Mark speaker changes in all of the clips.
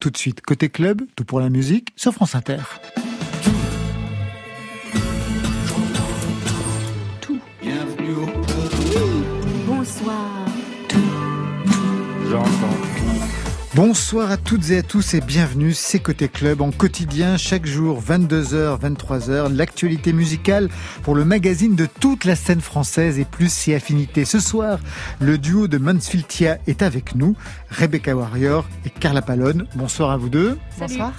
Speaker 1: Tout de suite, côté club, tout pour la musique sur France Inter.
Speaker 2: Bonsoir
Speaker 1: à toutes et à tous et bienvenue, c'est Côté Club en quotidien, chaque jour 22h, 23h, l'actualité musicale pour le magazine de toute la scène française et plus si affinité. Ce soir, le duo de Mansfield est avec nous, Rebecca Warrior et Carla Palone. Bonsoir à vous deux.
Speaker 2: Bonsoir.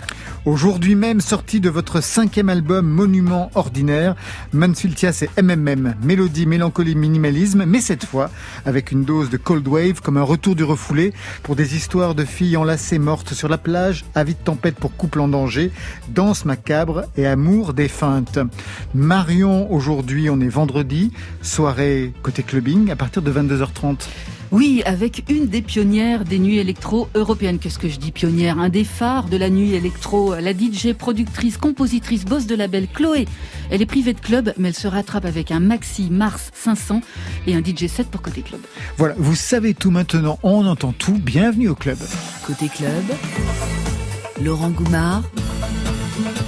Speaker 1: Aujourd'hui même, sorti de votre cinquième album Monument Ordinaire, Mansfield c'est MMM, mélodie, mélancolie, minimalisme, mais cette fois avec une dose de cold wave comme un retour du refoulé pour des histoires de filles enlacées mortes sur la plage, avis de tempête pour couple en danger, danse macabre et amour défunte. Marion, aujourd'hui, on est vendredi, soirée côté clubbing à partir de 22h30.
Speaker 2: Oui, avec une des pionnières des nuits électro européennes. Qu'est-ce que je dis pionnière? Un des phares de la nuit électro. La DJ, productrice, compositrice, boss de label Chloé. Elle est privée de club, mais elle se rattrape avec un Maxi Mars 500 et un DJ 7 pour Côté Club.
Speaker 1: Voilà, vous savez tout maintenant, on entend tout. Bienvenue au club.
Speaker 3: Côté Club, Laurent Goumard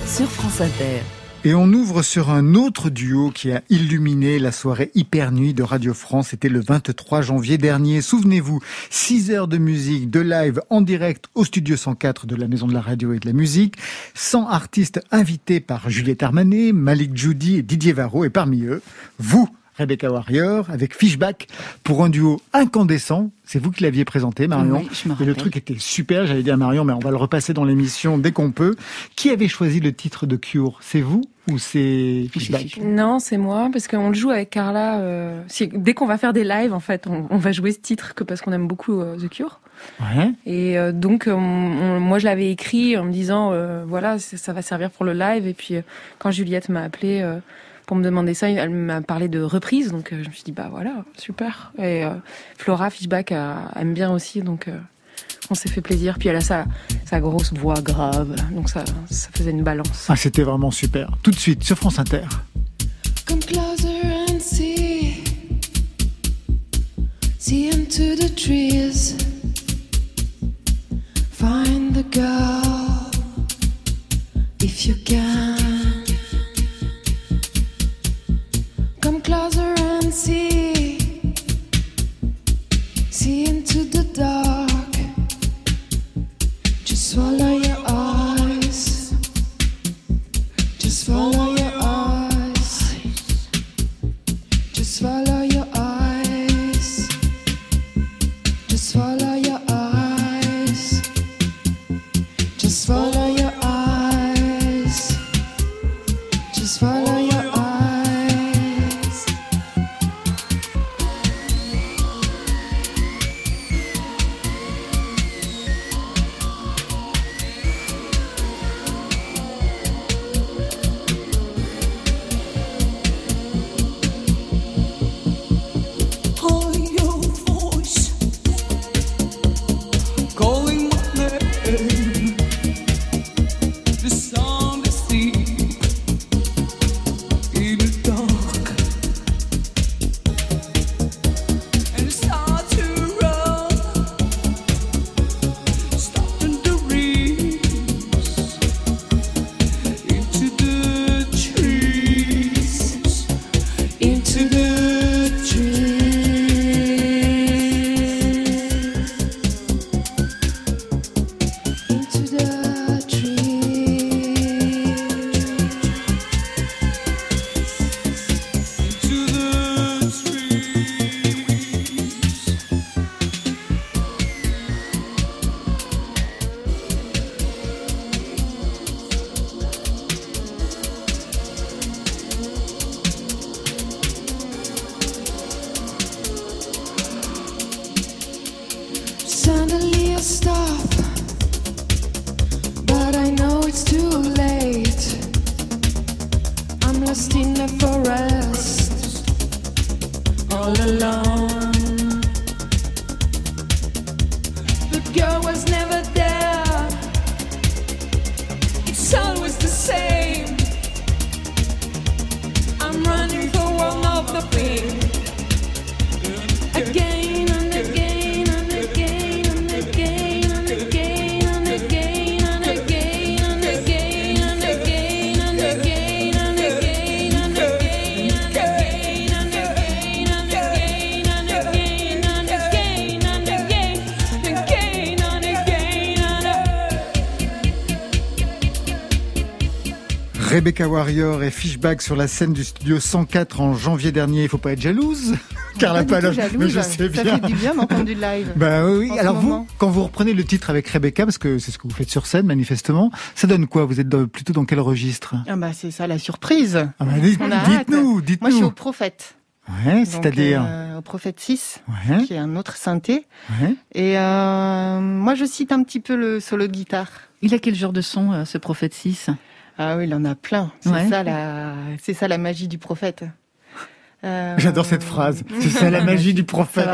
Speaker 3: sur France Inter.
Speaker 1: Et on ouvre sur un autre duo qui a illuminé la soirée Hyper Nuit de Radio France. C'était le 23 janvier dernier. Souvenez-vous, 6 heures de musique, de live en direct au studio 104 de la Maison de la Radio et de la Musique. 100 artistes invités par Juliette Armanet, Malik Judy et Didier Varro. Et parmi eux, vous, Rebecca Warrior, avec Fishback, pour un duo incandescent. C'est vous qui l'aviez présenté, Marion. et le truc était super. J'avais dit à Marion, mais on va le repasser dans l'émission dès qu'on peut. Qui avait choisi le titre de Cure? C'est vous ou c'est Fishback?
Speaker 4: Non, c'est moi, parce qu'on le joue avec Carla. Euh, dès qu'on va faire des lives, en fait, on, va jouer ce titre que parce qu'on aime beaucoup euh, The Cure.
Speaker 1: Ouais.
Speaker 4: Et euh, donc, moi, je l'avais écrit en me disant, voilà, ça va servir pour le live. Et puis, quand Juliette m'a appelé pour me demander ça, elle m'a parlé de reprise, donc je me suis dit bah voilà, super. Et Flora Fishback aime bien aussi, donc on s'est fait plaisir. Puis elle a sa, sa grosse voix grave, donc ça, ça faisait une balance.
Speaker 1: Ah, c'était vraiment super. Tout de suite sur France Inter.
Speaker 5: Come closer and see, see into the trees. Find the girl if you can. Swallow your eyes. Just follow
Speaker 1: Rebecca Warrior et Fishback sur la scène du studio 104 en janvier dernier. Il faut pas être jalouse, Carla
Speaker 6: jalouse.
Speaker 1: Mais je sais
Speaker 6: Ça
Speaker 1: bien.
Speaker 6: fait du bien d'entendre du live.
Speaker 1: Bah oui,
Speaker 6: en
Speaker 1: alors vous,
Speaker 6: moment.
Speaker 1: quand vous reprenez le titre avec Rebecca, parce que c'est ce que vous faites sur scène manifestement, ça donne quoi? Vous êtes dans- plutôt dans quel registre?
Speaker 6: Ah bah c'est ça la surprise.
Speaker 1: ah bah, dites-
Speaker 6: On a hâte.
Speaker 1: Dites-nous,
Speaker 6: Moi je suis
Speaker 1: dites-nous.
Speaker 6: au Prophète.
Speaker 1: Ouais, c'est-à-dire
Speaker 6: euh, au Prophète 6,
Speaker 1: Ouais,
Speaker 6: qui est un autre synthé.
Speaker 1: ouais.
Speaker 6: Et euh, moi je cite un petit peu le solo de guitare.
Speaker 2: Il a quel genre de son, euh, ce prophète 6
Speaker 6: Ah oui, il en a plein. C'est
Speaker 2: Ouais.
Speaker 6: ça la, c'est ça la magie du prophète. Euh,
Speaker 1: J'adore cette phrase. C'est ça la magie du prophète.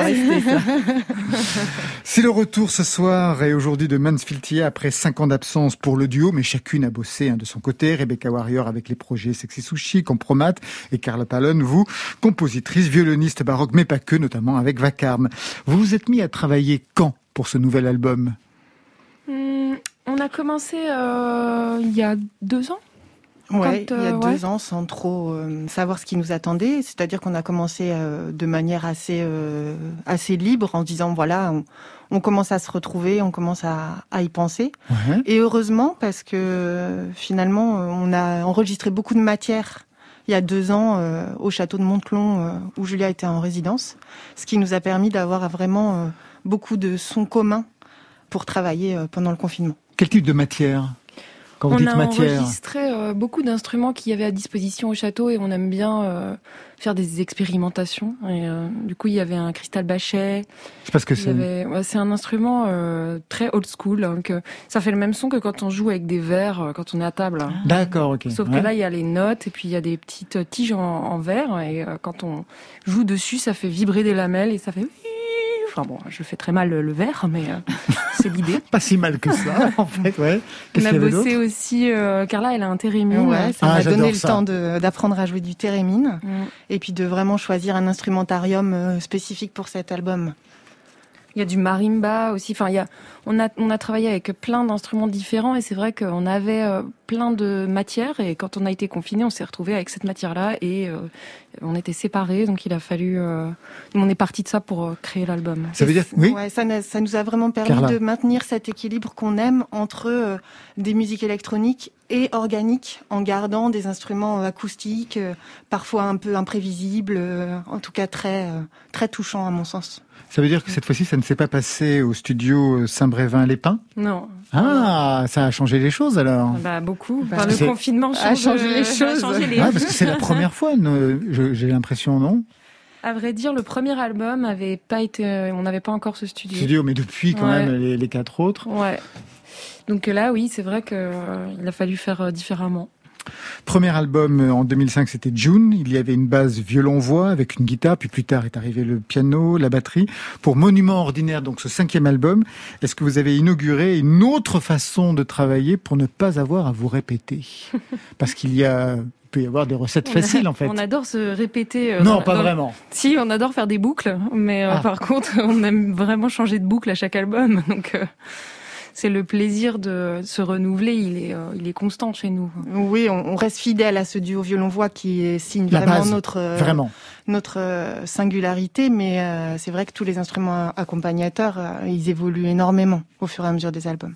Speaker 1: C'est le retour ce soir et aujourd'hui de Mansfield après cinq ans d'absence pour le duo, mais chacune a bossé hein, de son côté. Rebecca Warrior avec les projets Sexy Sushi, Compromat et Carla Palone, vous, compositrice, violoniste baroque, mais pas que, notamment avec Vacarme. Vous vous êtes mis à travailler quand pour ce nouvel album?
Speaker 4: Hum, on a commencé euh, il y a deux ans.
Speaker 6: Ouais,
Speaker 4: Quand,
Speaker 6: il y a
Speaker 4: euh,
Speaker 6: deux ans, sans trop euh, savoir ce qui nous attendait. C'est-à-dire qu'on a commencé euh, de manière assez euh, assez libre, en disant voilà, on, on commence à se retrouver, on commence à, à y penser.
Speaker 1: Ouais.
Speaker 6: Et heureusement, parce que finalement, on a enregistré beaucoup de matière il y a deux ans euh, au château de Montelon, euh, où Julia était en résidence, ce qui nous a permis d'avoir vraiment euh, beaucoup de sons communs pour travailler euh, pendant le confinement.
Speaker 1: Quel type de matière Quand vous
Speaker 4: on
Speaker 1: dites
Speaker 4: a
Speaker 1: matière
Speaker 4: enregistré euh, beaucoup d'instruments qu'il y avait à disposition au château et on aime bien euh, faire des expérimentations. Et, euh, du coup, il y avait un cristal bachet.
Speaker 1: C'est parce que
Speaker 4: il y
Speaker 1: c'est.
Speaker 4: avait- ouais, C'est un instrument euh, très old school. hein, que ça fait le même son que quand on joue avec des verres, quand on est à table. hein.
Speaker 1: D'accord, ok.
Speaker 4: Sauf
Speaker 1: Ouais.
Speaker 4: que là, il y a les notes et puis il y a des petites tiges en, en verre. Et quand on joue dessus, ça fait vibrer des lamelles et ça fait... Enfin bon, je fais très mal le, le verre, mais c'est l'idée.
Speaker 1: Pas si mal que ça, en fait, ouais.
Speaker 4: On a bossé aussi... euh, Carla, elle a un thérémine.
Speaker 6: Ouais, ça
Speaker 1: Ah,
Speaker 6: m'a
Speaker 1: j'adore
Speaker 6: donné le temps d'apprendre à jouer du thérémine
Speaker 4: Mm.
Speaker 6: et puis de vraiment choisir un instrumentarium euh, spécifique pour cet album.
Speaker 4: Il y a du marimba aussi. Enfin, il y a, on a, on a travaillé avec plein d'instruments différents et c'est vrai qu'on avait euh, plein de matières et quand on a été confiné, on s'est retrouvé avec cette matière-là et euh, on était séparés. Donc il a fallu, euh, on est parti de ça pour créer l'album.
Speaker 1: Ça veut dire. Oui
Speaker 6: Ouais, ça, ça nous a vraiment permis
Speaker 1: Carla.
Speaker 6: de maintenir cet équilibre qu'on aime entre euh, des musiques électroniques et organiques, en gardant des instruments acoustiques, parfois un peu imprévisibles, en tout cas très très touchants à mon sens.
Speaker 1: Ça veut dire que cette fois-ci, ça ne s'est pas passé au studio Saint-Brévin-les-Pins?
Speaker 4: Non.
Speaker 1: Ah, ça a changé les choses alors.
Speaker 4: Bah beaucoup.
Speaker 6: Bah,
Speaker 4: Enfin, le confinement
Speaker 6: a
Speaker 4: change,
Speaker 6: changé les
Speaker 4: a
Speaker 6: choses.
Speaker 4: changé les-
Speaker 1: Ah, parce que c'est la première fois, j'ai l'impression, non?
Speaker 4: À vrai dire, le premier album avait pas été, euh, on n'avait pas encore ce studio.
Speaker 1: Studio, mais depuis quand
Speaker 4: Ouais.
Speaker 1: même les, les quatre autres.
Speaker 4: Ouais. Donc là, oui, c'est vrai que euh, il a fallu faire euh, différemment.
Speaker 1: Premier album euh, en 2005, c'était June. Il y avait une base violon-voix avec une guitare, puis plus tard est arrivé le piano, la batterie. Pour Monument Ordinaire, donc ce cinquième album, est-ce que vous avez inauguré une autre façon de travailler pour ne pas avoir à vous répéter? Parce qu'il y a, il peut y avoir des recettes faciles en fait.
Speaker 4: On adore se répéter. euh,
Speaker 1: non,
Speaker 4: dans-
Speaker 1: pas
Speaker 4: dans-
Speaker 1: vraiment.
Speaker 4: Si, on adore faire des boucles, mais euh,
Speaker 1: Ah.
Speaker 4: par contre, on aime vraiment changer de boucle à chaque album. Donc, euh, c'est le plaisir de se renouveler. Il est, euh, il est constant chez nous.
Speaker 6: Oui, on, on reste fidèle à ce duo violon-voix qui est- signe
Speaker 1: La
Speaker 6: vraiment
Speaker 1: base,
Speaker 6: notre euh,
Speaker 1: Vraiment.
Speaker 6: notre euh, singularité, mais euh, c'est vrai que tous les instruments accompagnateurs, euh, ils évoluent énormément au fur et à mesure des albums.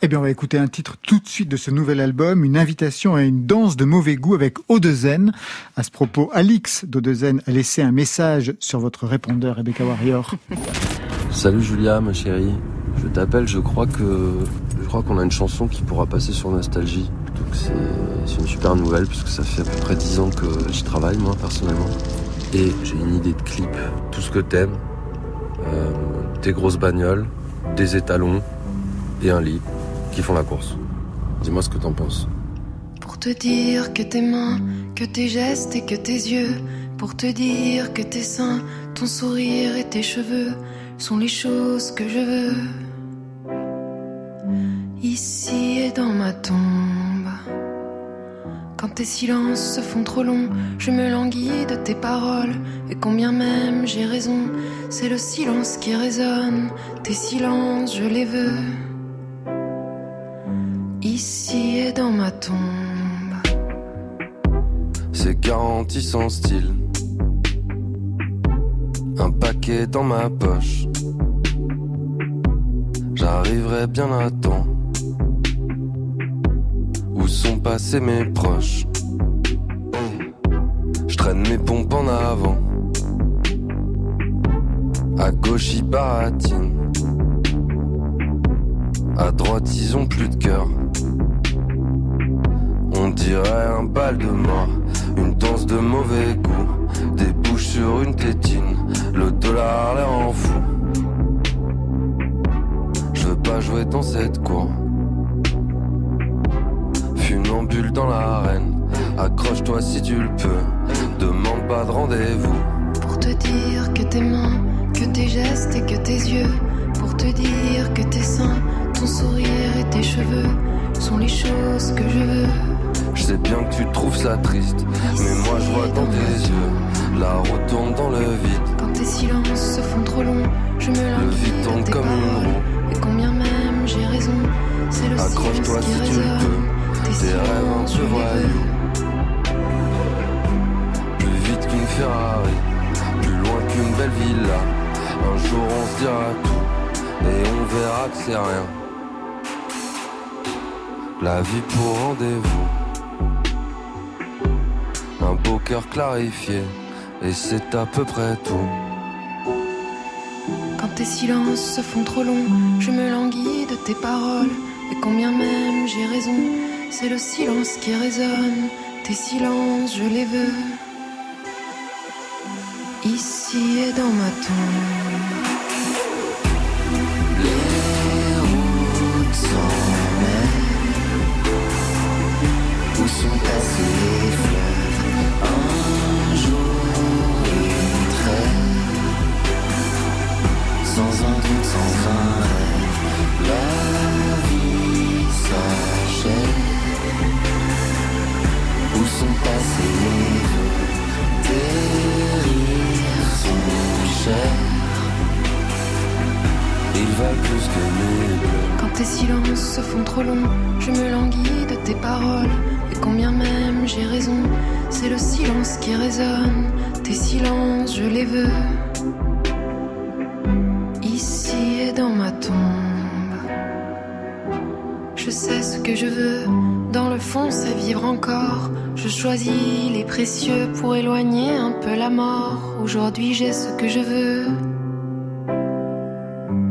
Speaker 1: Eh bien, on va écouter un titre tout de suite de ce nouvel album, une invitation à une danse de mauvais goût avec Odezen. À ce propos, Alix d'Odezen a laissé un message sur votre répondeur, Rebecca Warrior.
Speaker 7: Salut Julia, ma chérie. Je t'appelle, je crois que je crois qu'on a une chanson qui pourra passer sur Nostalgie. Donc c'est une super nouvelle puisque ça fait à peu près 10 ans que j'y travaille moi personnellement. Et j'ai une idée de clip, tout ce que t'aimes, euh, des grosses bagnoles, des étalons et un lit qui font la course. Dis-moi ce que t'en penses.
Speaker 5: Pour te dire que tes mains, que tes gestes et que tes yeux, pour te dire que tes seins, ton sourire et tes cheveux sont les choses que je veux. Ici et dans ma tombe. Quand tes silences se font trop longs, je me languis de tes paroles. Et combien même j'ai raison, c'est le silence qui résonne. Tes silences, je les veux. Ici et dans ma tombe.
Speaker 7: C'est garanti sans style. Un paquet dans ma poche. J'arriverai bien à temps. Où sont passés mes proches Je traîne mes pompes en avant. À gauche ils baratinent. À droite ils ont plus de cœur. On dirait un bal de mort Une danse de mauvais goût. Des bouches sur une tétine Le dollar l'air en fou. Je veux pas jouer dans cette cour Dans l'arène. Accroche-toi si tu le peux. Demande pas de rendez-vous.
Speaker 5: Pour te dire que tes mains, que tes gestes et que tes yeux. Pour te dire que tes seins, ton sourire et tes cheveux sont les choses que je veux.
Speaker 7: Je sais bien que tu trouves ça triste Mais moi je vois dans tes yeux. La route tourne dans le vide.
Speaker 5: Quand tes silences se font trop longs, je me
Speaker 7: Le vide tourne comme une roue.
Speaker 5: Et combien même j'ai raison, c'est le
Speaker 7: Accroche-toi si tu le peux
Speaker 5: Tes
Speaker 7: rêves un voyous Plus vite qu'une Ferrari Plus loin qu'une belle villa. Un jour on se dira tout Et on verra que c'est rien. La vie pour rendez-vous. Un beau cœur clarifié Et c'est à peu près tout.
Speaker 5: Quand tes silences se font trop longs, je me languis de tes paroles. Et combien même j'ai raison, c'est le silence qui résonne. Tes silences, je les veux. Ici et dans ma tombe. Se font trop longs, je me languis de tes paroles. Et combien même j'ai raison, c'est le silence qui résonne. Tes silences, je les veux. Ici et dans ma tombe. Je sais ce que je veux, dans le fond c'est vivre encore. Je choisis les précieux pour éloigner un peu la mort. Aujourd'hui j'ai ce que je veux.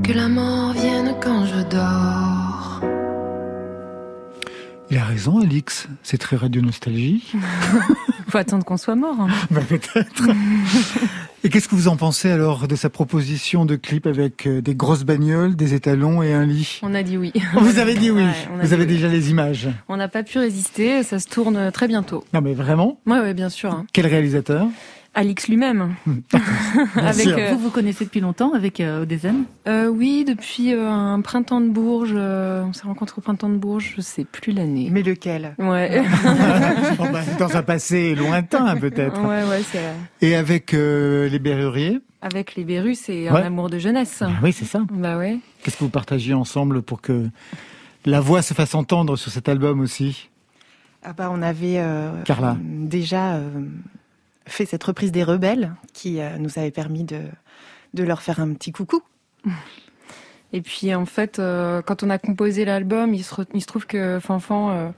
Speaker 5: Que la mort vienne quand je dors.
Speaker 1: Raison, Alix. C'est très radio nostalgie.
Speaker 4: Faut attendre qu'on soit mort. hein.
Speaker 1: Bah, peut-être. Et qu'est-ce que vous en pensez alors de sa proposition de clip avec euh, des grosses bagnoles, des étalons et un lit?
Speaker 4: On a dit oui.
Speaker 1: Vous avez dit oui.
Speaker 4: Ouais,
Speaker 1: vous
Speaker 4: dit
Speaker 1: avez
Speaker 4: oui.
Speaker 1: déjà les images.
Speaker 4: On n'a pas pu résister, ça se tourne très bientôt.
Speaker 1: Non mais vraiment?
Speaker 4: Ouais, bien sûr. hein.
Speaker 1: Quel réalisateur?
Speaker 4: Alix lui-même. Avec, euh,
Speaker 2: Vous vous connaissez depuis longtemps avec euh, Odezen
Speaker 4: Euh, oui, depuis euh, un printemps de Bourges. euh, on s'est rencontrés au printemps de Bourges, je sais plus l'année.
Speaker 6: Mais lequel?
Speaker 4: Ouais.
Speaker 1: Bon, bah, Dans un passé lointain peut-être.
Speaker 4: ouais, ouais, c'est
Speaker 1: Et avec euh, les Berruriers?
Speaker 4: Avec les Berus, c'est
Speaker 1: Ouais.
Speaker 4: un amour de jeunesse.
Speaker 1: Ah Oui, c'est ça.
Speaker 4: Bah ouais.
Speaker 1: Qu'est-ce que vous partagez ensemble pour que la voix se fasse entendre sur cet album aussi?
Speaker 6: Ah bah on avait euh,
Speaker 1: Carla.
Speaker 6: déjà euh, fait cette reprise des Rebelles qui euh, nous avait permis de, de leur faire un petit coucou.
Speaker 4: Et puis en fait, euh, quand on a composé l'album, il se, re- il se trouve que Fanfan, euh,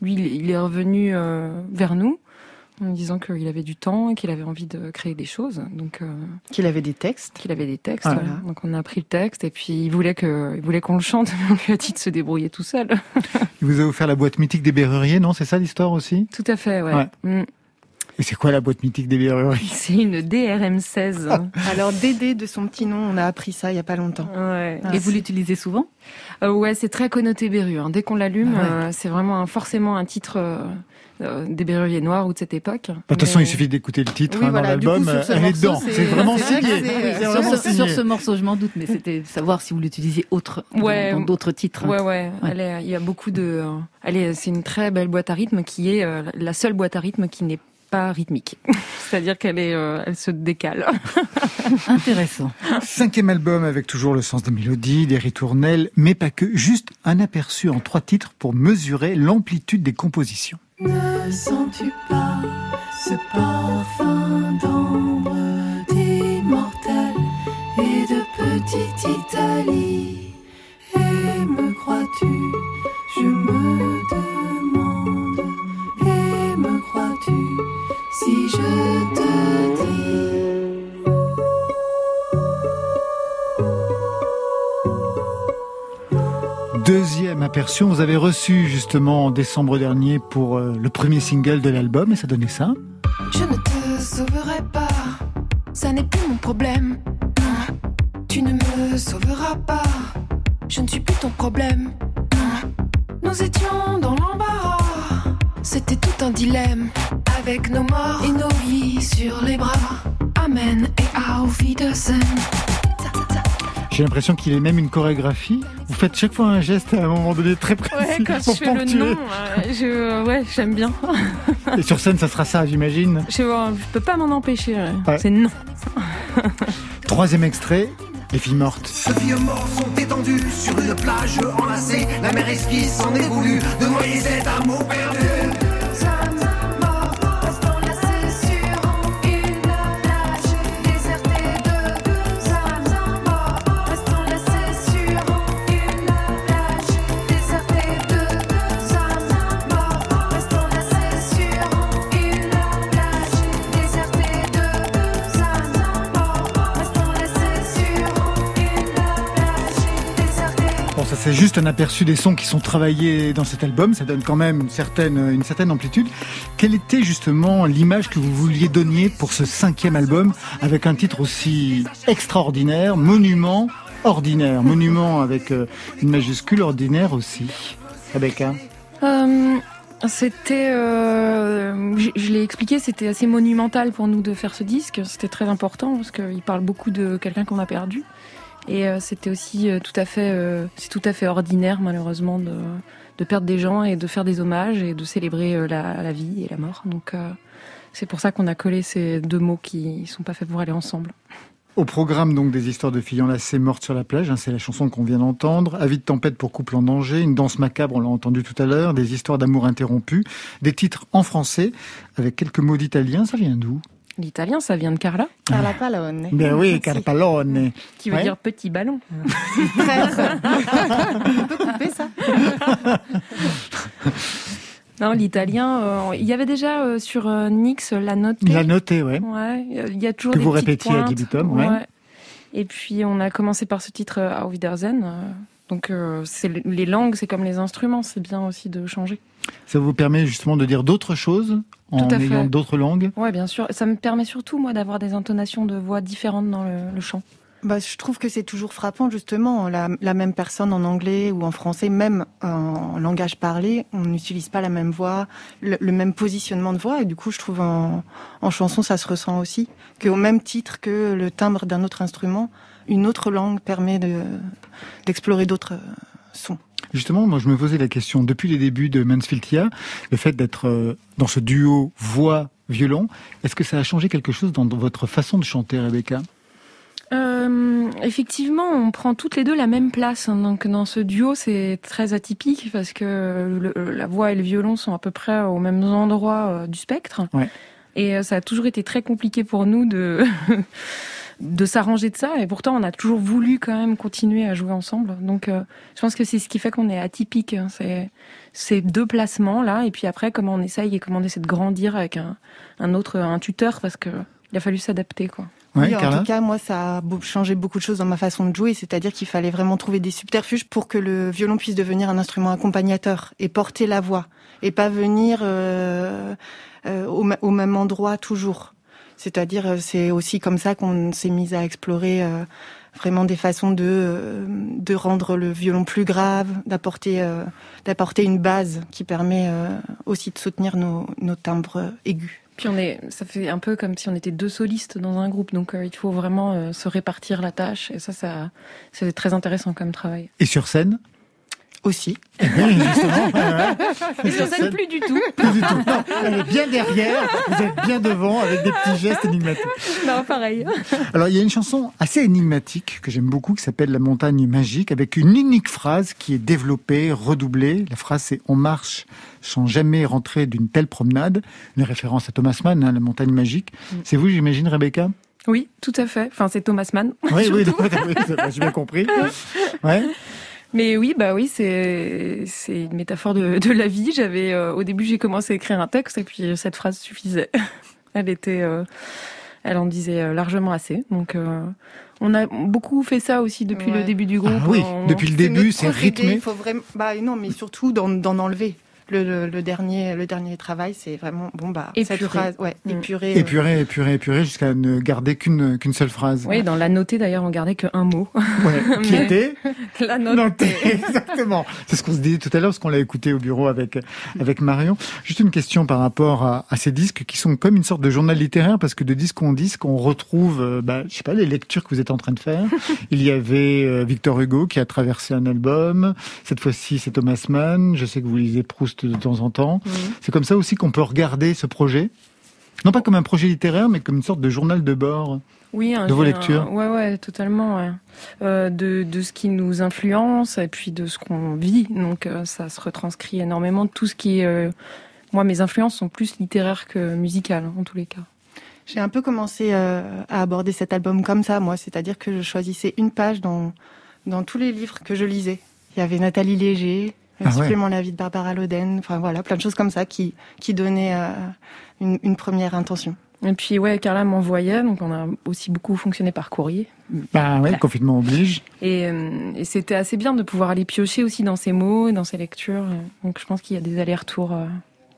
Speaker 4: lui, il est revenu euh, vers nous en disant qu'il avait du temps et qu'il avait envie de créer des choses. Donc euh,
Speaker 6: Qu'il avait des textes.
Speaker 4: qu'il avait des textes. Voilà. Donc on a pris le texte et puis il voulait que, il voulait qu'on le chante, mais on lui a dit de se débrouiller tout seul.
Speaker 1: Il vous a offert la boîte mythique des Berruriers, non? C'est ça l'histoire aussi?
Speaker 4: Tout à fait, ouais.
Speaker 1: Ouais.
Speaker 4: Mm.
Speaker 1: Et c'est quoi la boîte mythique des Berruriers
Speaker 4: C'est une DRM16. hein.
Speaker 6: Alors Dédé de son petit nom, on a appris ça il y a pas longtemps.
Speaker 4: Ouais.
Speaker 6: Ah,
Speaker 2: Et vous l'utilisez souvent?
Speaker 4: Euh, ouais, c'est très connoté Berru. hein. Dès qu'on l'allume,
Speaker 2: Ah ouais.
Speaker 4: euh, c'est vraiment un- forcément un titre euh, euh, des Berruriers noirs ou de cette époque.
Speaker 1: Bah, De toute façon, il suffit d'écouter le titre
Speaker 6: Oui,
Speaker 1: hein,
Speaker 6: voilà,
Speaker 1: dans l'album, elle est dedans.
Speaker 6: c'est-
Speaker 1: C'est vraiment signé.
Speaker 6: sur
Speaker 1: vraiment
Speaker 2: sur, ce,
Speaker 1: signé.
Speaker 2: sur ce morceau, je m'en doute, mais c'était de savoir si vous l'utilisiez autre
Speaker 4: Ouais.
Speaker 2: dans d'autres titres.
Speaker 4: Ouais, ouais. Il y a beaucoup de. Elle est, c'est une très belle boîte à rythme qui est euh, la seule boîte à rythme qui n'est pas rythmique. C'est-à-dire qu'elle est, euh, elle se décale.
Speaker 2: Intéressant.
Speaker 1: Cinquième album avec toujours le sens des mélodies, des ritournelles, mais pas que, juste un aperçu en trois titres pour mesurer l'amplitude des compositions.
Speaker 8: Ne sens-tu pas ce parfum d'ambre d'immortel et de petite Italie? Deuxième
Speaker 1: aperçu, vous avez reçu justement en décembre dernier pour euh, le premier single de l'album et ça donnait ça.
Speaker 5: Je ne te sauverai pas, ça n'est plus mon problème. Non. Tu ne me sauveras pas, je ne suis plus ton problème. Hein? Nous étions dans l'embarras, c'était tout un dilemme. Avec nos morts et nos vies sur les bras. Amen et auf Wiedersehen.
Speaker 1: J'ai l'impression qu'il est même une chorégraphie. Vous faites chaque fois un geste à un moment donné très précis
Speaker 4: Ouais, quand
Speaker 1: pour
Speaker 4: je fais le
Speaker 1: ponctuer.
Speaker 4: nom, euh, je, ouais, j'aime bien.
Speaker 1: Et sur scène, ça sera ça, j'imagine.
Speaker 4: Je, je peux pas m'en empêcher. ouais. C'est non.
Speaker 1: Troisième extrait, les filles mortes.
Speaker 9: De filles morts sont étendues sur une plage enlacée. La mer esquisse s'en est voulu de noyer cet amour perdu.
Speaker 1: C'est juste un aperçu des sons qui sont travaillés dans cet album. Ça donne quand même une certaine, une certaine amplitude. Quelle était justement l'image que vous vouliez donner pour ce cinquième album avec un titre aussi extraordinaire, Monument ordinaire, Monument avec euh, une majuscule ordinaire aussi. Rebecca?
Speaker 4: Euh, c'était, euh, je, je l'ai expliqué, c'était assez monumental pour nous de faire ce disque. C'était très important parce qu'il parle beaucoup de quelqu'un qu'on a perdu. Et euh, c'était aussi euh, tout à fait, euh, c'est tout à fait ordinaire malheureusement de, perdre des gens et de faire des hommages et de célébrer la, vie et la mort. Donc c'est pour ça qu'on a collé ces deux mots qui sont pas faits pour aller ensemble.
Speaker 1: Au programme donc des histoires de filles enlacées mortes sur la plage, hein, c'est la chanson qu'on vient d'entendre. Avis de tempête pour couple en danger, une danse macabre, on l'a entendu tout à l'heure, des histoires d'amour interrompues, des titres en français avec quelques mots d'italien. Ça vient d'où?
Speaker 4: L'italien, ça vient de Carla,
Speaker 6: Carla Palone.
Speaker 1: Ben oui, Carpalone.
Speaker 4: qui veut
Speaker 1: Ouais.
Speaker 4: dire petit ballon.
Speaker 6: On peut couper ça
Speaker 4: Non, l'italien, euh, il y avait déjà euh, sur euh, Nix la note.
Speaker 1: Il a noté, ouais.
Speaker 4: Ouais, il y a toujours
Speaker 1: Que
Speaker 4: des
Speaker 1: vous répétiez à. Guy Butom, ouais.
Speaker 4: Et puis on a commencé par ce titre euh, Auf Wiedersehen. euh, Donc euh, c'est le- les langues, c'est comme les instruments, c'est bien aussi de changer.
Speaker 1: Ça vous permet justement de dire d'autres choses en
Speaker 4: Tout à
Speaker 1: ayant d'autres langues?
Speaker 4: Ouais, bien sûr. Ça me permet surtout moi d'avoir des intonations de voix différentes dans le, le chant.
Speaker 6: Bah, je trouve que c'est toujours frappant, justement. La, la même personne en anglais ou en français, même en langage parlé, on n'utilise pas la même voix, le, le même positionnement de voix. Et du coup, je trouve en, en chanson, ça se ressent aussi. Qu'au même titre que le timbre d'un autre instrument, une autre langue permet de, d'explorer d'autres sons.
Speaker 1: Justement, moi je me posais la question, depuis les débuts de Mansfieldia, le fait d'être euh, dans ce duo voix-violon, est-ce que ça a changé quelque chose dans votre façon de chanter, Rebecca?
Speaker 4: Euh, effectivement, on prend toutes les deux la même place. hein. Donc dans ce duo, c'est très atypique parce que le- la voix et le violon sont à peu près aux mêmes endroits euh, du spectre.
Speaker 1: Ouais.
Speaker 4: Et ça a toujours été très compliqué pour nous de de s'arranger de ça. Et pourtant, on a toujours voulu quand même continuer à jouer ensemble. Donc, euh, je pense que c'est ce qui fait qu'on est atypique. hein. C'est ces deux placements là. Et puis après, comment on essaye et comment on essaie de grandir avec un, un autre, un tuteur parce que il a fallu s'adapter quoi.
Speaker 1: Ouais,
Speaker 6: oui, en
Speaker 1: Carla
Speaker 6: tout cas, moi, ça a changé beaucoup de choses dans ma façon de jouer. C'est-à-dire qu'il fallait vraiment trouver des subterfuges pour que le violon puisse devenir un instrument accompagnateur et porter la voix et pas venir euh, euh, au même endroit toujours. C'est-à-dire, euh, c'est aussi comme ça qu'on s'est mis à explorer euh, vraiment des façons de euh, de rendre le violon plus grave, d'apporter euh, d'apporter une base qui permet euh, aussi de soutenir nos, nos timbres aigus.
Speaker 4: Puis on est, ça fait un peu comme si on était deux solistes dans un groupe, donc euh, il faut vraiment euh, se répartir la tâche, et ça, ça, c'est très intéressant comme travail.
Speaker 1: Et sur scène?
Speaker 6: Aussi.
Speaker 1: Oui, justement. ouais, ouais.
Speaker 4: Et sur scène, plus du tout.
Speaker 1: Plus du tout. Non, elle est bien derrière, vous êtes bien devant avec des petits gestes énigmatiques.
Speaker 4: non, pareil.
Speaker 1: Alors, il y a une chanson assez énigmatique que j'aime beaucoup qui s'appelle La montagne magique avec une unique phrase qui est développée, redoublée. La phrase c'est On marche sans jamais rentrer d'une telle promenade. Une référence à Thomas Mann, hein, La montagne magique. C'est vous, j'imagine, Rebecca?
Speaker 4: Oui, tout à fait. Enfin, c'est Thomas Mann.
Speaker 1: Oui, oui, oui, j'ai bien compris. Ouais.
Speaker 4: Mais oui, bah oui, c'est c'est une métaphore de, de la vie. J'avais euh, au début, j'ai commencé à écrire un texte et puis euh, cette phrase suffisait. Elle était euh, elle en disait euh, largement assez. Donc, euh, on a beaucoup fait ça aussi depuis
Speaker 6: Ouais.
Speaker 4: le début du groupe.
Speaker 10: Ah oui,
Speaker 4: On-
Speaker 10: depuis le début, c'est rythmé.
Speaker 6: Il faut vraiment, bah non, mais surtout d'en d'en enlever. Le, le, le dernier, le dernier travail, c'est vraiment bon bah cette
Speaker 4: Épuré.
Speaker 6: phrase, ouais,
Speaker 4: Mm.
Speaker 6: épuré. euh,
Speaker 10: épurer, épurer, jusqu'à ne garder qu'une qu'une seule phrase.
Speaker 4: Oui, dans la notée d'ailleurs, on gardait qu'un mot.
Speaker 10: Ouais, qui était
Speaker 4: la note.
Speaker 10: Nantais, exactement. C'est ce qu'on se disait tout à l'heure, parce qu'on l'a écouté au bureau avec avec Marion. Juste une question par rapport à, à ces disques qui sont comme une sorte de journal littéraire, parce que de disque en disque, on retrouve, euh, bah, je sais pas, les lectures que vous êtes en train de faire. Il y avait euh, Victor Hugo qui a traversé un album. Cette fois-ci, c'est Thomas Mann. Je sais que vous lisez Proust de temps en temps. C'est comme ça aussi qu'on peut regarder ce projet. Non pas comme un projet littéraire, mais comme une sorte de journal de bord.
Speaker 4: Oui, un,
Speaker 10: De vos
Speaker 4: un-
Speaker 10: lectures
Speaker 4: Ouais, ouais, totalement. Ouais. Euh, de, de ce qui nous influence et puis de ce qu'on vit. Donc euh, ça se retranscrit énormément. Tout ce qui est... euh, moi, mes influences sont plus littéraires que musicales, en tous les cas.
Speaker 6: J'ai un peu commencé euh, à aborder cet album comme ça, moi, c'est-à-dire que je choisissais une page dans dans tous les livres que je lisais. Il y avait Nathalie Léger,
Speaker 10: Ah ouais.
Speaker 6: supplément La vie de Barbara Loden, enfin voilà, plein de choses comme ça qui qui donnaient euh, une, une première intention.
Speaker 4: Et puis, ouais, Carla m'envoyait, donc on a aussi beaucoup fonctionné par courrier.
Speaker 10: Bah ouais, le confinement oblige.
Speaker 4: Et, euh, et c'était assez bien de pouvoir aller piocher aussi dans ses mots, et dans ses lectures. Donc je pense qu'il y a des allers-retours euh,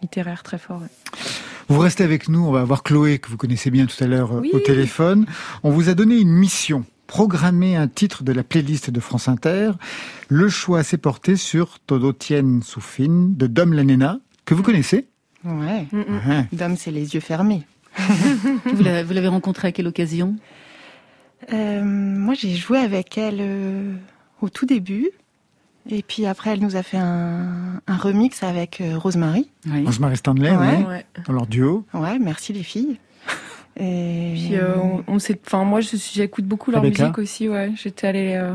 Speaker 4: littéraires très forts. ouais.
Speaker 10: Vous restez avec nous, on va voir Chloé, que vous connaissez bien tout à l'heure
Speaker 4: Oui.
Speaker 10: au téléphone. On vous a donné une mission, programmer un titre de la playlist de France Inter. Le choix s'est porté sur Todo Tien Soufin de Dom Lanena, que vous connaissez.
Speaker 6: Ouais.
Speaker 4: Mm, mm.
Speaker 10: Ouais.
Speaker 6: Dom, c'est les yeux fermés.
Speaker 2: Vous l'avez vous l'avez rencontré à quelle occasion?
Speaker 6: Euh, moi, j'ai joué avec elle euh, au tout début. Et puis après, elle nous a fait un, un remix avec euh, Rosemary.
Speaker 2: Oui.
Speaker 10: Rosemary Stanley,
Speaker 6: Ouais.
Speaker 10: dans leur duo.
Speaker 6: Ouais, merci les filles. Et
Speaker 4: Puis euh, on, on s'est, enfin moi je j'écoute beaucoup leur
Speaker 10: Rebecca
Speaker 4: musique aussi. Ouais, j'étais allée euh,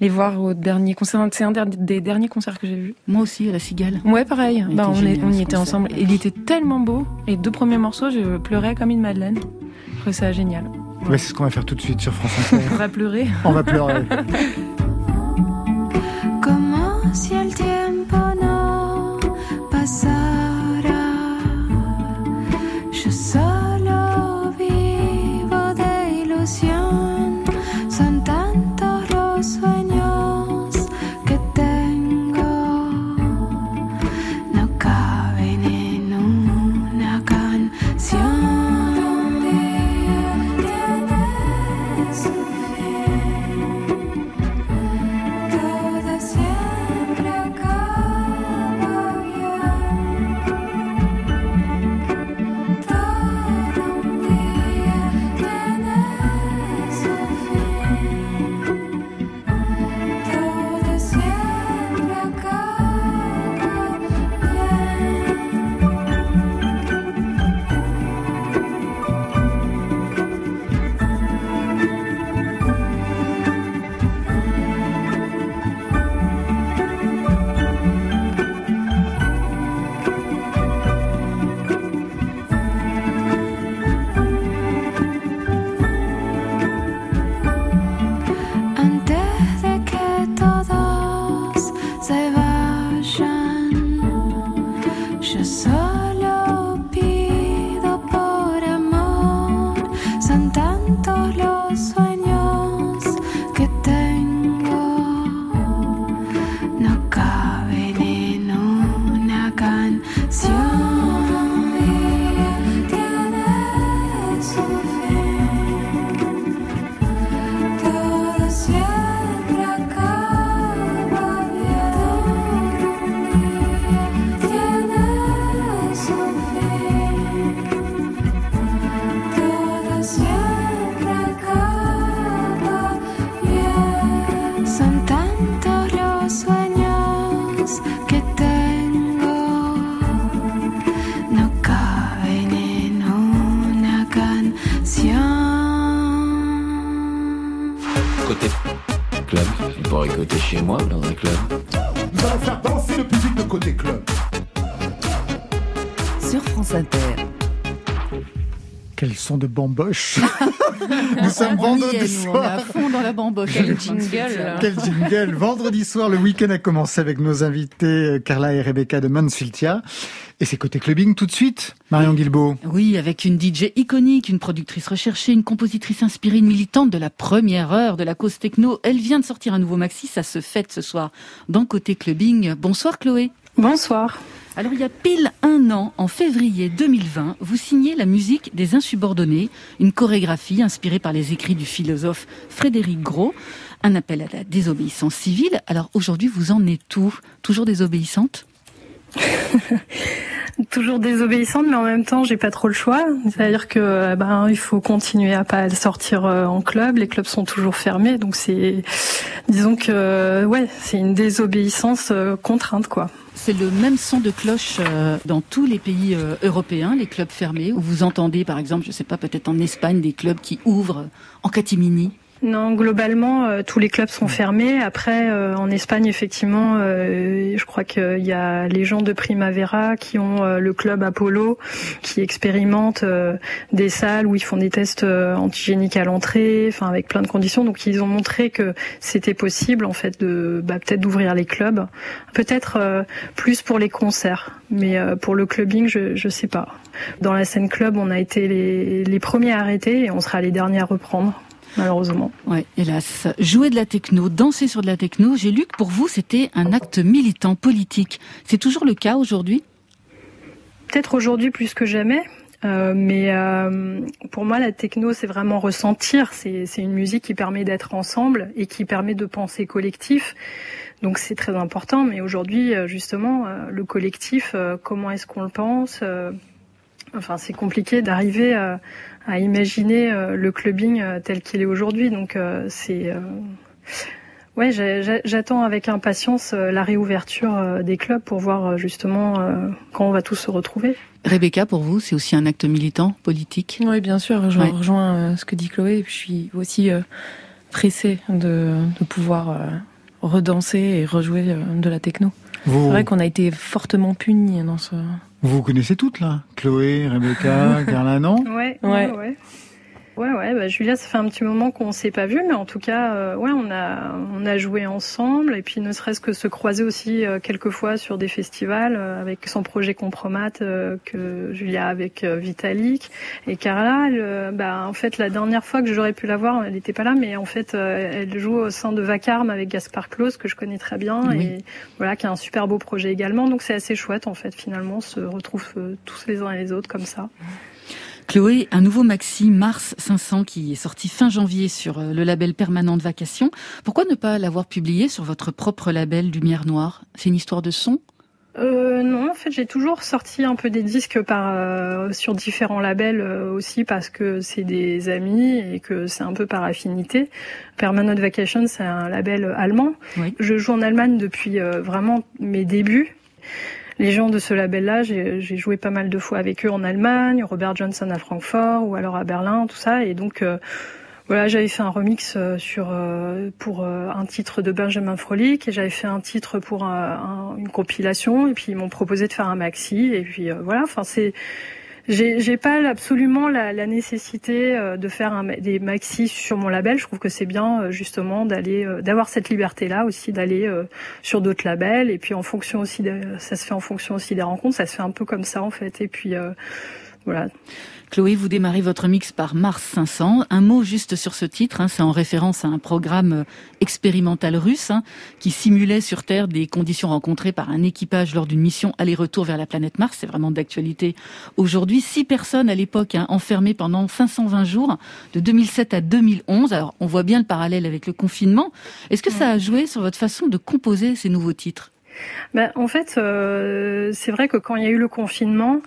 Speaker 4: les voir au dernier concert. C'est un der- des derniers concerts que j'ai vus.
Speaker 2: Moi aussi, à la Cigale.
Speaker 4: Ouais, pareil.
Speaker 2: Il
Speaker 4: Bah, on, est- on y était ensemble. Il était tellement beau. Les deux premiers morceaux, je pleurais comme une madeleine. Je trouvais ça génial.
Speaker 10: Ouais, c'est ce qu'on va faire tout de suite sur France Inter.
Speaker 4: On va pleurer.
Speaker 10: on va pleurer.
Speaker 1: Bamboches Nous sommes vendredi
Speaker 2: est, nous, on est à
Speaker 1: soir.
Speaker 2: fond dans la bamboche.
Speaker 4: Quel jingle
Speaker 1: Quel jingle Vendredi soir, le week-end a commencé avec nos invités euh, Carla et Rebecca de Mansfieldia. Et c'est côté clubbing tout de suite, Marion Guilbeault.
Speaker 2: Oui, avec une DJ iconique, une productrice recherchée, une compositrice inspirée, une militante de la première heure de la cause techno. Elle vient de sortir un nouveau maxi, ça se fête ce soir dans Côté Clubbing. Bonsoir Chloé.
Speaker 11: Bonsoir.
Speaker 2: Alors il y a pile un an, en février 2020, vous signez la musique des insubordonnés, une chorégraphie inspirée par les écrits du philosophe Frédéric Gros, un appel à la désobéissance civile. Alors aujourd'hui, vous en êtes où? Toujours désobéissante?
Speaker 11: Toujours désobéissante, mais en même temps, j'ai pas trop le choix. C'est-à-dire que euh, ben il faut continuer à pas sortir euh, en club. Les clubs sont toujours fermés, donc c'est, disons que ouais, c'est une désobéissance euh, contrainte quoi.
Speaker 2: C'est le même son de cloche euh, dans tous les pays euh, européens, les clubs fermés, où vous entendez par exemple, je sais pas, peut-être en Espagne, des clubs qui ouvrent en catimini.
Speaker 11: Non, globalement, euh, tous les clubs sont fermés. Après, euh, en Espagne, effectivement, euh, je crois qu'il y a les gens de Primavera qui ont euh, le club Apollo, qui expérimentent euh, des salles où ils font des tests euh, antigéniques à l'entrée, enfin avec plein de conditions. Donc, ils ont montré que c'était possible, en fait, de bah, peut-être d'ouvrir les clubs, peut-être euh, plus pour les concerts, mais euh, pour le clubbing, je je sais pas. Dans la scène club, on a été les, les premiers à arrêter et on sera les derniers à reprendre malheureusement.
Speaker 2: Ouais, hélas. Jouer de la techno, danser sur de la techno, j'ai lu que pour vous, c'était un acte militant politique. C'est toujours le cas aujourd'hui?
Speaker 11: Peut-être aujourd'hui plus que jamais. Euh, mais euh, pour moi, la techno, c'est vraiment ressentir. C'est c'est une musique qui permet d'être ensemble et qui permet de penser collectif. Donc c'est très important. Mais aujourd'hui, euh, justement, le collectif, comment est-ce qu'on le pense Enfin, c'est compliqué d'arriver à, imaginer euh, le clubbing euh, tel qu'il est aujourd'hui. Donc euh, c'est euh, ouais, j'attends avec impatience euh, la réouverture euh, des clubs pour voir justement euh, quand on va tous se retrouver.
Speaker 2: Rebecca, pour vous, c'est aussi un acte militant, politique?
Speaker 4: Oui, bien sûr, je
Speaker 2: Ouais.
Speaker 4: rejoins euh, ce que dit Chloé. Et puis, je suis aussi euh, pressée de, de pouvoir euh, redanser et rejouer euh, de la techno.
Speaker 1: Vous,
Speaker 4: C'est vrai qu'on a été fortement punis dans ce.
Speaker 1: Vous vous connaissez toutes là? Chloé, Rebecca, Carla, non?
Speaker 11: Ouais,
Speaker 4: Ouais.
Speaker 11: ouais, ouais. Ouais, bah, Julia, ça fait un petit moment qu'on s'est pas vu, mais en tout cas, euh, ouais, on a, on a joué ensemble, et puis ne serait-ce que se croiser aussi euh, quelques fois sur des festivals euh, avec son projet Compromat euh, que Julia a avec euh, Vitalik et Carla. elle, euh, bah, en fait, la dernière fois que j'aurais pu la voir, elle n'était pas là, mais en fait, euh, elle joue au sein de Vacarme avec Gaspard Claus que je connais très bien,
Speaker 2: Oui.
Speaker 11: et voilà, qui a un super beau projet également. Donc c'est assez chouette en fait, finalement, on se retrouve tous les uns et les autres comme ça.
Speaker 2: Chloé, un nouveau maxi Mars 500 qui est sorti fin janvier sur euh, le label permanent de vacation. Pourquoi ne pas l'avoir publié sur votre propre label Lumière Noire? C'est une histoire de son?
Speaker 11: Euh, non, en fait, j'ai toujours sorti un peu des disques par euh, sur différents labels euh, aussi parce que c'est des amis et que c'est un peu par affinité. Permanent Vacation, c'est un label allemand.
Speaker 2: Oui.
Speaker 11: Je joue en Allemagne depuis vraiment mes débuts. Les gens de ce label-là, j'ai joué pas mal de fois avec eux en Allemagne, Robert Johnson à Francfort ou alors à Berlin, tout ça. Et donc, euh, voilà, j'avais fait un remix euh, sur euh, pour un titre de Benjamin Frolic et j'avais fait un titre pour un- un- une compilation et puis ils m'ont proposé de faire un maxi et puis voilà. Enfin, c'est j'ai pas absolument la, la nécessité euh, de faire un, des maxis sur mon label. Je trouve que c'est bien euh, justement d'aller euh, d'avoir cette liberté là aussi d'aller sur d'autres labels et puis en fonction aussi de, ça se fait en fonction aussi des rencontres. Ça se fait un peu comme ça en fait et puis euh, voilà.
Speaker 2: Chloé, vous démarrez votre mix par Mars 500. Un mot juste sur ce titre, hein, c'est en référence à un programme euh, expérimental russe hein, qui simulait sur Terre des conditions rencontrées par un équipage lors d'une mission aller-retour vers la planète Mars. C'est vraiment d'actualité aujourd'hui. Six personnes à l'époque hein, enfermées pendant 520 jours, de 2007 à 2011. Alors on voit bien le parallèle avec le confinement. Est-ce que ça a joué sur votre façon de composer ces nouveaux titres?
Speaker 11: Ben, en fait, euh, c'est vrai que quand il y a eu le confinement,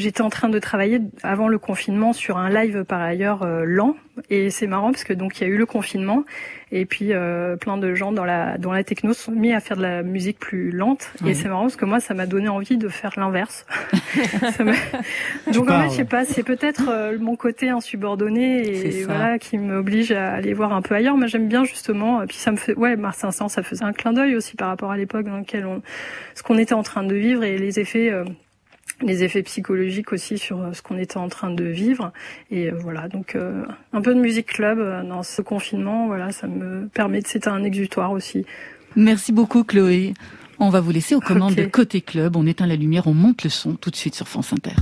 Speaker 11: j'étais en train de travailler avant le confinement sur un live par ailleurs euh, lent. Et c'est marrant parce que donc il y a eu le confinement et puis euh, plein de gens dans la dans la techno sont mis à faire de la musique plus lente.
Speaker 2: Oui.
Speaker 11: Et c'est marrant parce que moi ça m'a donné envie de faire l'inverse. Donc en fait je sais pas, c'est peut-être euh, mon côté insubordonné et voilà qui m'oblige à aller voir un peu ailleurs. Moi j'aime bien justement. Et puis ça me fait ouais Mars 500 ça faisait un clin d'œil aussi par rapport à l'époque dans laquelle on ce qu'on était en train de vivre et les effets euh, les effets psychologiques aussi sur euh, ce qu'on était en train de vivre. Et euh, voilà, donc euh, un peu de musique club euh, dans ce confinement, voilà, ça me permet de c'était un exutoire aussi.
Speaker 2: Merci beaucoup Chloé. On va vous laisser aux commandes de Côté Club. On éteint la lumière, on monte le son tout de suite sur France Inter.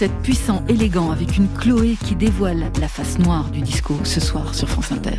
Speaker 2: 7, puissant, élégant, avec une Chloé qui dévoile la face noire du disco ce soir sur France Inter.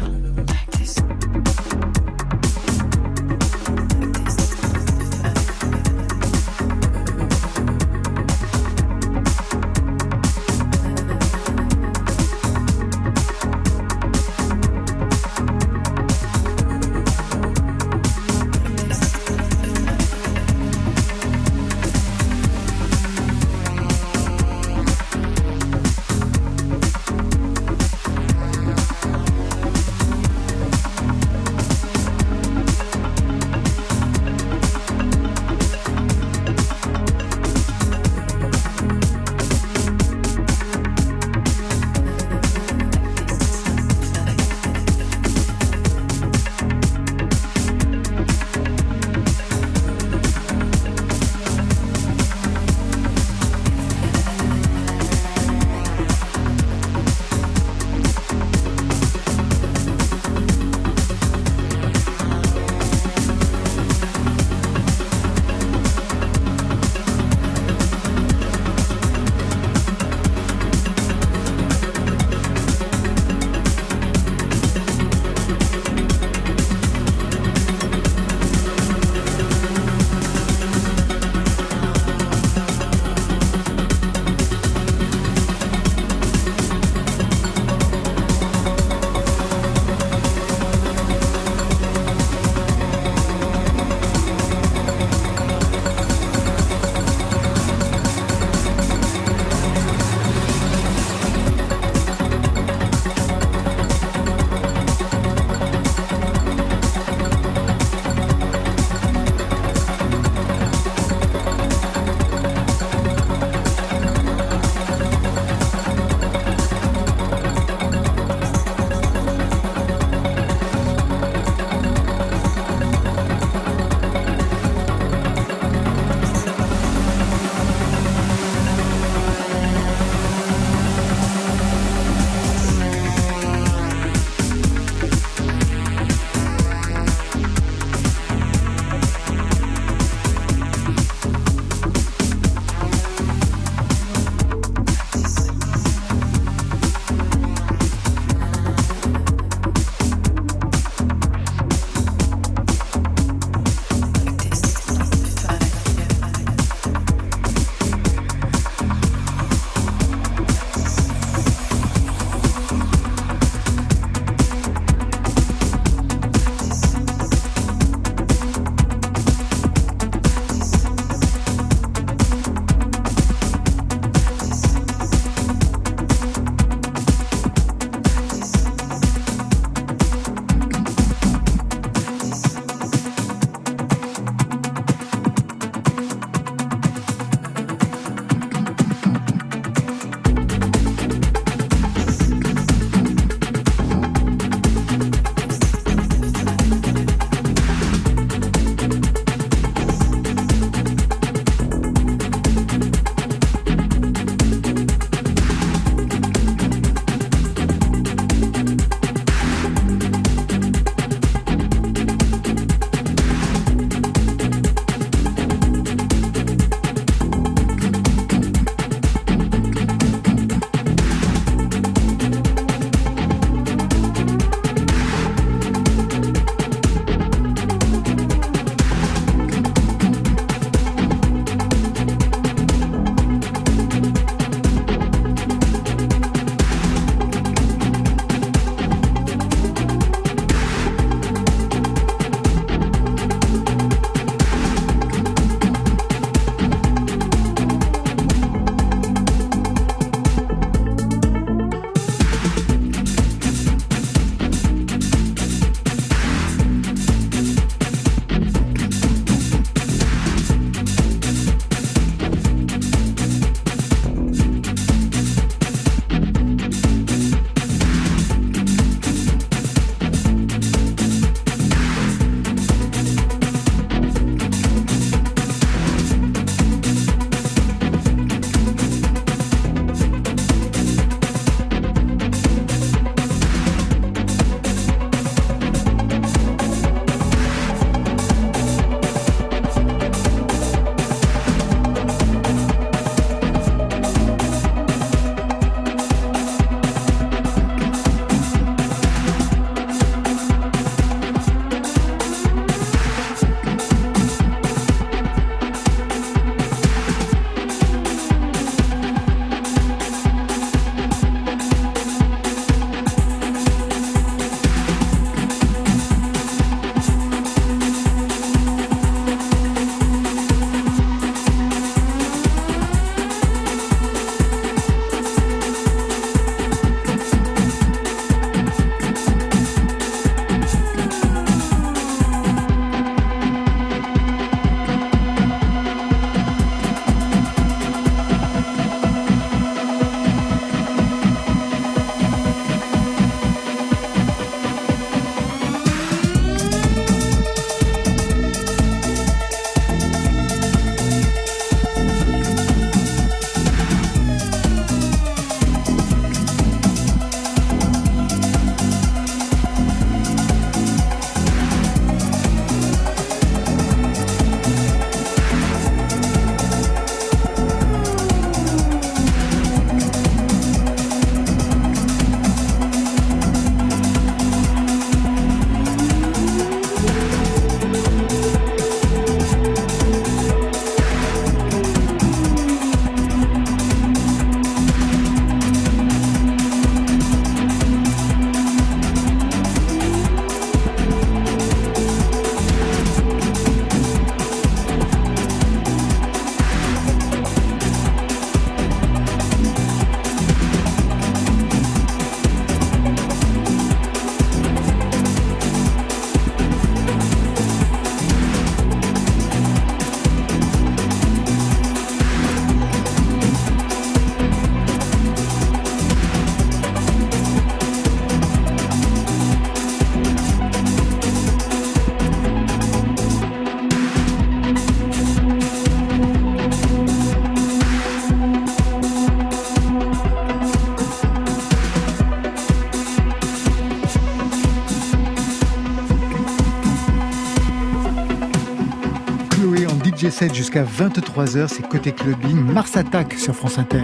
Speaker 1: 7 jusqu'à 23h, c'est côté clubbing. Mars Attack sur France Inter.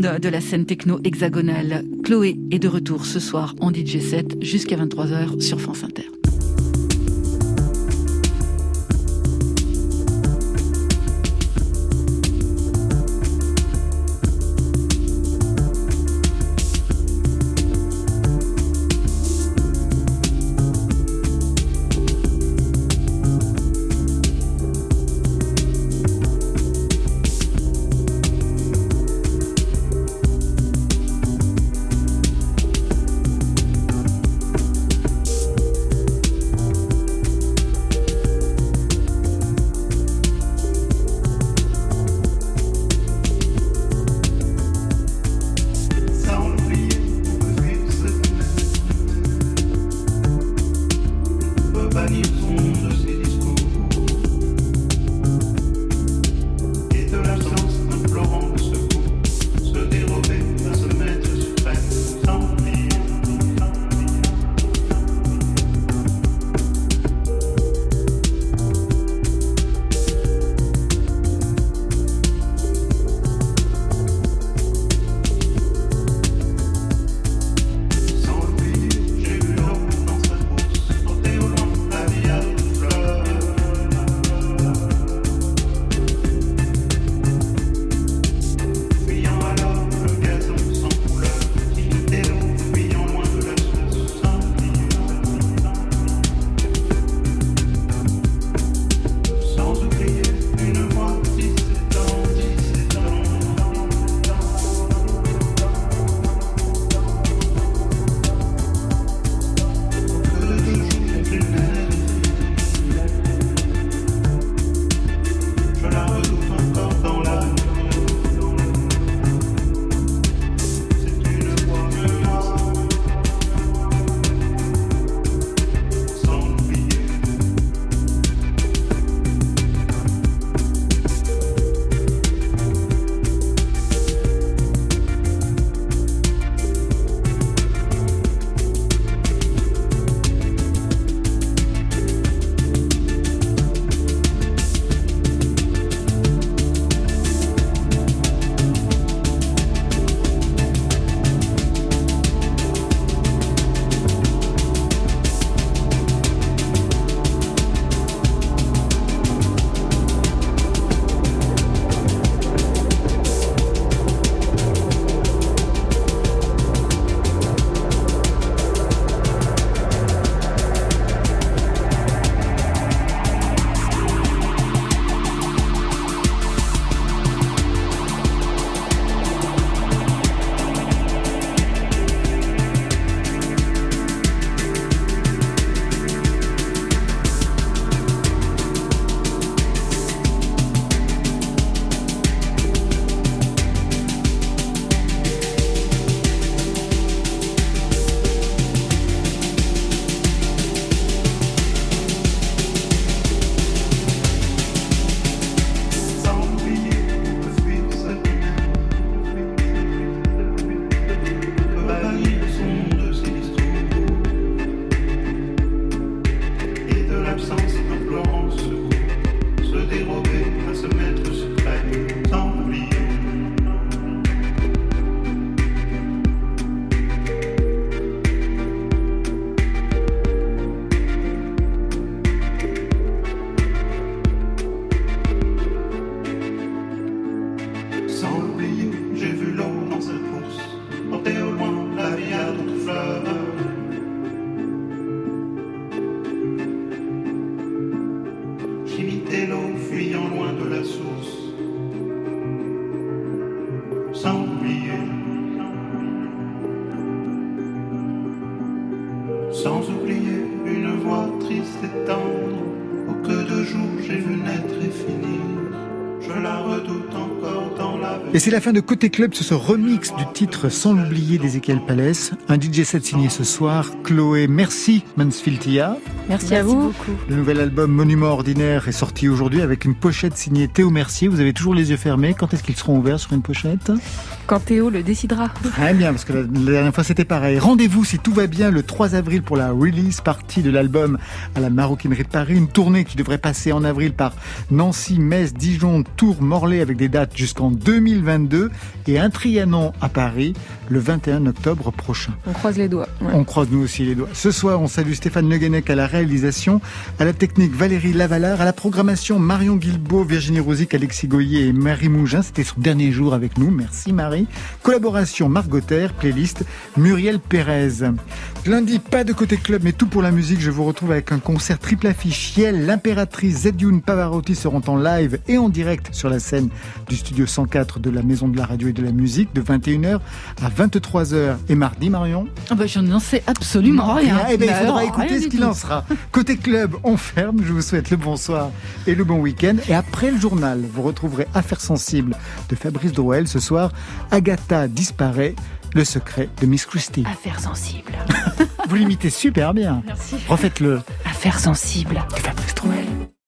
Speaker 12: De la scène techno hexagonale. Chloé est de retour ce soir en DJ 7 jusqu'à 23h sur France Inter.
Speaker 13: Sans oublier une voix triste et tendre, où que de jour j'ai vu naître et finir. Je la redoute encore dans la
Speaker 1: Et c'est la fin de Côté Club sur ce remix du titre Sans l'oublier d'Ezekiel Palès. Un DJ set signé ce soir. Chloé, merci Mansfieldia.
Speaker 4: Merci, à vous.
Speaker 1: Le nouvel album Monument Ordinaire est sorti aujourd'hui avec une pochette signée Théo Mercier. Vous avez toujours les yeux fermés. Quand est-ce qu'ils seront ouverts sur une pochette?
Speaker 4: Quand Théo le décidera.
Speaker 1: Très bien, parce que la, la dernière fois c'était pareil. Rendez-vous si tout va bien le 3 avril pour la release partie de l'album à la Maroquinerie de Paris. Une tournée qui devrait passer en avril par Nancy, Metz, Dijon, Tours, Morlaix avec des dates jusqu'en 2022 et un Trianon à Paris le 21 octobre prochain.
Speaker 4: On croise les doigts. ouais.
Speaker 1: On croise nous aussi les doigts. Ce soir, on salue Stéphane à la à la technique Valérie Lavalard, à la programmation Marion Guilbeault, Virginie Rosic, Alexis Goyer et Marie Mougin. C'était son dernier jour avec nous. Merci Marie. Collaboration Margotter, playlist Muriel Pérez. Lundi, pas de côté club, mais tout pour la musique. Je vous retrouve avec un concert triple affiche. Yel, l'impératrice, Zedune, Pavarotti seront en live et en direct sur la scène du studio 104 de la Maison de la Radio et de la Musique de 21h à 23h. Et mardi, Marion
Speaker 2: Ah bah, je n'en sais absolument rien.
Speaker 1: Eh ben, il faudra
Speaker 2: alors,
Speaker 1: écouter ce qu'il en sera. Côté club, on ferme. Je vous souhaite le bonsoir et le bon week-end. Et après le journal, vous retrouverez Affaires sensibles de Fabrice Drouel. Ce soir, Agatha disparaît. Le secret de Miss Christie.
Speaker 2: Affaires sensibles.
Speaker 1: Vous l'imitez super bien.
Speaker 2: Merci.
Speaker 1: Refaites-le.
Speaker 2: Affaires
Speaker 1: sensibles. Fabrice Trouel.